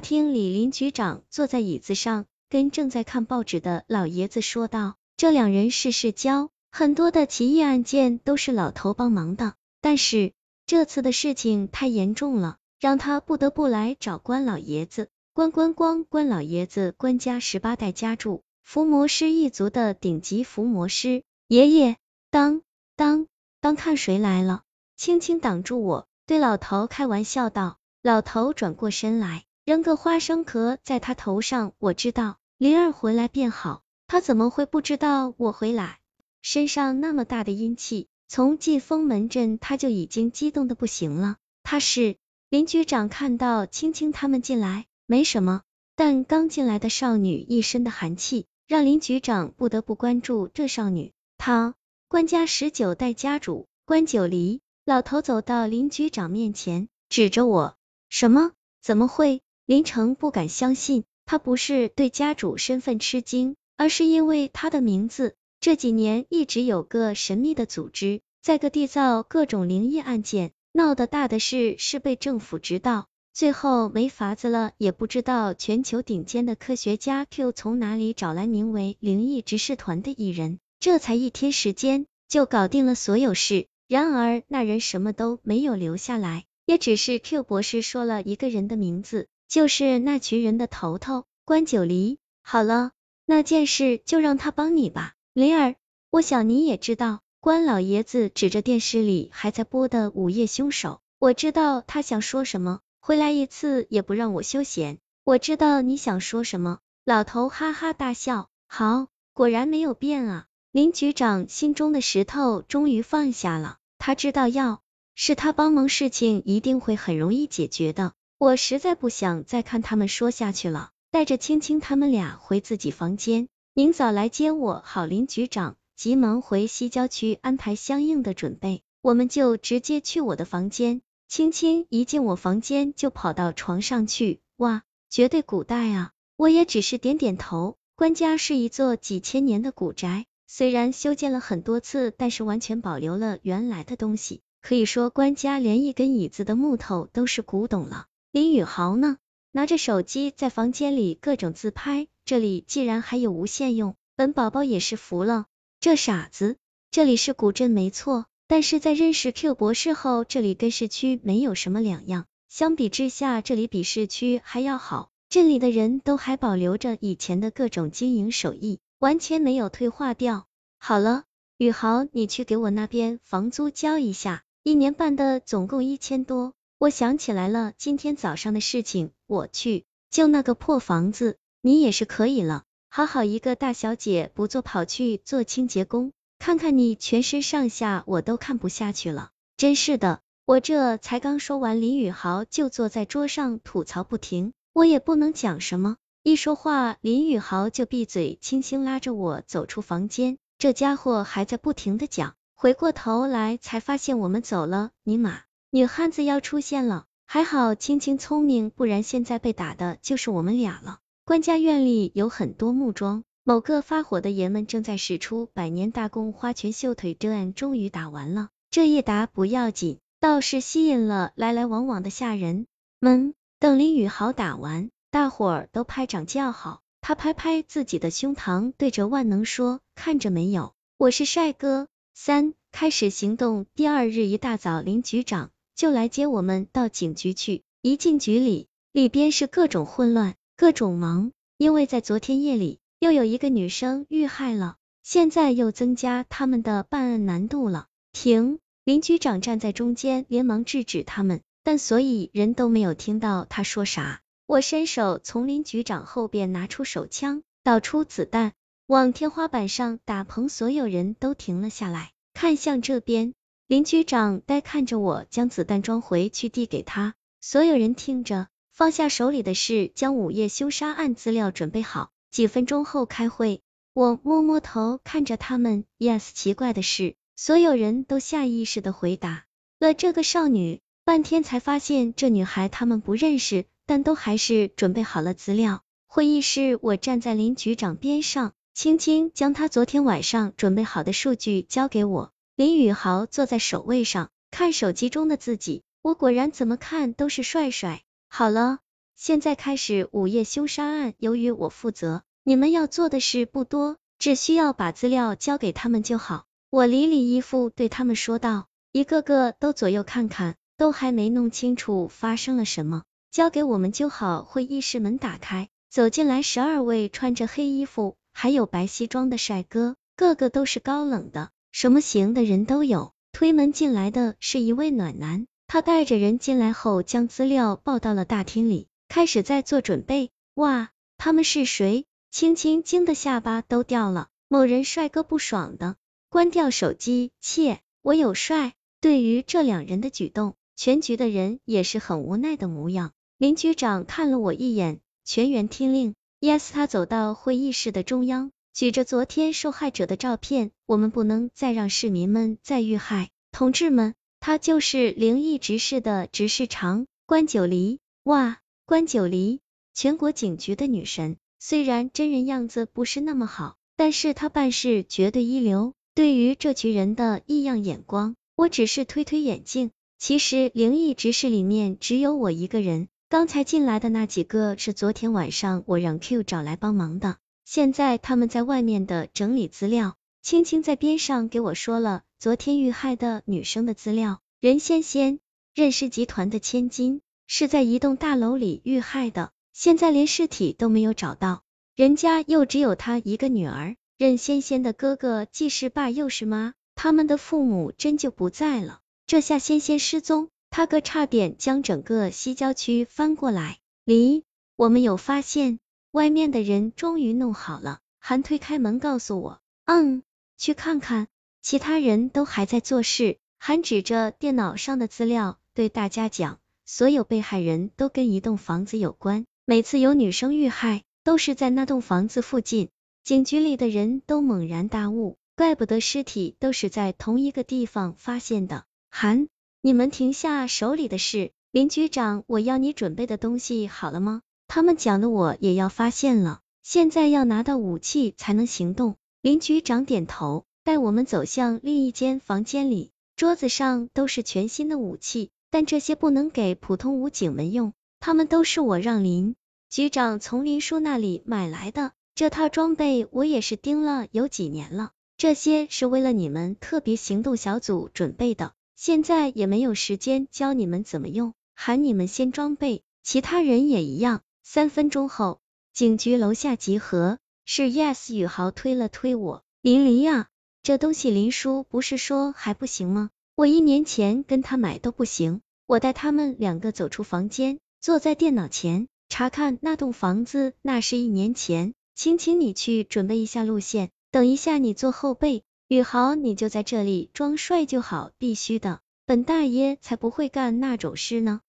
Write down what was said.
厅里，林局长坐在椅子上，跟正在看报纸的老爷子说道：“这两人是世交，很多的奇异案件都是老头帮忙的，但是这次的事情太严重了，让他不得不来找关老爷子。关关关，关老爷子，关家十八代家主，伏魔师一族的顶级伏魔师。爷爷，当当当，看谁来了！”轻轻挡住我，对老头开玩笑道。老头转过身来。扔个花生壳在他头上，我知道灵儿回来便好，他怎么会不知道我回来？身上那么大的阴气，从进封门镇他就已经激动的不行了。他是林局长看到青青他们进来，没什么，但刚进来的少女一身的寒气，让林局长不得不关注这少女。她，关家十九代家主关九黎。老头走到林局长面前，指着我，什么？怎么会？林城不敢相信，他不是对家主身份吃惊，而是因为他的名字。这几年一直有个神秘的组织在各地造各种灵异案件，闹得大的事是被政府知道，最后没法子了，也不知道全球顶尖的科学家 Q 从哪里找来名为灵异执事团的艺人，这才一天时间就搞定了所有事。然而那人什么都没有留下来，也只是 Q 博士说了一个人的名字。就是那群人的头头关九黎。好了，那件事就让他帮你吧，灵儿。我想你也知道，关老爷子指着电视里还在播的《午夜凶手》，我知道他想说什么，回来一次也不让我休闲。我知道你想说什么，老头哈哈大笑。好，果然没有变啊。林局长心中的石头终于放下了，他知道要是他帮忙，事情一定会很容易解决的。我实在不想再看他们说下去了，带着青青他们俩回自己房间。明早来接我，好林局长急忙回西郊区安排相应的准备，我们就直接去我的房间。青青一进我房间就跑到床上去，哇，绝对古代啊！我也只是点点头。官家是一座几千年的古宅，虽然修建了很多次，但是完全保留了原来的东西，可以说官家连一根椅子的木头都是古董了。林宇豪呢？拿着手机在房间里各种自拍，这里竟然还有无线用，本宝宝也是服了。这傻子，这里是古镇没错，但是在认识 Q 博士后，这里跟市区没有什么两样。相比之下，这里比市区还要好，镇里的人都还保留着以前的各种经营手艺，完全没有退化掉。好了，宇豪，你去给我那边房租交一下，一年半的总共一千多。我想起来了，今天早上的事情，我去就那个破房子，你也是可以了。好好一个大小姐，不做跑去做清洁工，看看你全身上下，我都看不下去了。真是的，我这才刚说完，林宇豪就坐在桌上吐槽不停，我也不能讲什么，一说话林宇豪就闭嘴，轻轻拉着我走出房间。这家伙还在不停的讲，回过头来才发现我们走了，尼玛！女汉子要出现了，还好青青聪明，不然现在被打的就是我们俩了。官家院里有很多木桩，某个发火的爷们正在使出百年大功花拳绣腿，这案终于打完了。这一打不要紧，倒是吸引了来来往往的下人们。等林宇豪打完，大伙儿都拍掌叫好。他拍拍自己的胸膛，对着万能说：“看着没有，我是帅哥。”三开始行动。第二日一大早，林局长。就来接我们到警局去。一进局里，里边是各种混乱，各种忙，因为在昨天夜里又有一个女生遇害了，现在又增加他们的办案难度了。停！林局长站在中间，连忙制止他们，但所以人都没有听到他说啥。我伸手从林局长后边拿出手枪，倒出子弹，往天花板上打。棚所有人都停了下来，看向这边。林局长呆看着我，将子弹装回去递给他。所有人听着，放下手里的事，将午夜凶杀案资料准备好，几分钟后开会。我摸摸头，看着他们，yes。奇怪的是，所有人都下意识的回答了这个少女。半天才发现这女孩他们不认识，但都还是准备好了资料。会议室，我站在林局长边上，轻轻将他昨天晚上准备好的数据交给我。林宇豪坐在首位上，看手机中的自己，我果然怎么看都是帅帅。好了，现在开始午夜凶杀案，由于我负责，你们要做的事不多，只需要把资料交给他们就好。我理理衣服，对他们说道，一个个都左右看看，都还没弄清楚发生了什么，交给我们就好。会议室门打开，走进来十二位穿着黑衣服还有白西装的帅哥，个个都是高冷的，什么型的人都有。推门进来的是一位暖男，他带着人进来后，将资料报到了大厅里。开始在做准备，哇，他们是谁？青青惊的下巴都掉了。某人帅哥不爽的关掉手机，切，我有帅。对于这两人的举动，全局的人也是很无奈的模样。林局长看了我一眼，全员听令。Yes，他走到会议室的中央，举着昨天受害者的照片。我们不能再让市民们再遇害，同志们，他就是灵异执事的执事长关九黎。哇！关九黎，全国警局的女神，虽然真人样子不是那么好，但是她办事绝对一流。对于这群人的异样眼光，我只是推推眼镜。其实灵异执事里面只有我一个人，刚才进来的那几个是昨天晚上我让 Q 找来帮忙的，现在他们在外面的整理资料。青青在边上给我说了昨天遇害的女生的资料，任仙仙，任氏集团的千金。是在一栋大楼里遇害的，现在连尸体都没有找到，人家又只有她一个女儿，任仙仙的哥哥既是爸又是妈，他们的父母真就不在了，这下仙仙失踪，他哥差点将整个西郊区翻过来。离，我们有发现，外面的人终于弄好了，韩推开门告诉我，嗯，去看看，其他人都还在做事。韩指着电脑上的资料对大家讲。所有被害人都跟一栋房子有关，每次有女生遇害，都是在那栋房子附近。警局里的人都猛然大悟，怪不得尸体都是在同一个地方发现的。韩，你们停下手里的事，林局长，我要你准备的东西好了吗？他们讲的我也要发现了，现在要拿到武器才能行动。林局长点头，带我们走向另一间房间里，桌子上都是全新的武器。但这些不能给普通武警们用，他们都是我让林局长从林叔那里买来的。这套装备我也是盯了有几年了，这些是为了你们特别行动小组准备的，现在也没有时间教你们怎么用，喊你们先装备，其他人也一样。三分钟后，警局楼下集合，是 Yes 宇豪推了推我，林林呀，这东西林叔不是说还不行吗？我一年前跟他买都不行，我带他们两个走出房间，坐在电脑前查看那栋房子，那是一年前。青青，你去准备一下路线，等一下你做后备，宇豪你就在这里装帅就好，必须的，本大爷才不会干那种事呢。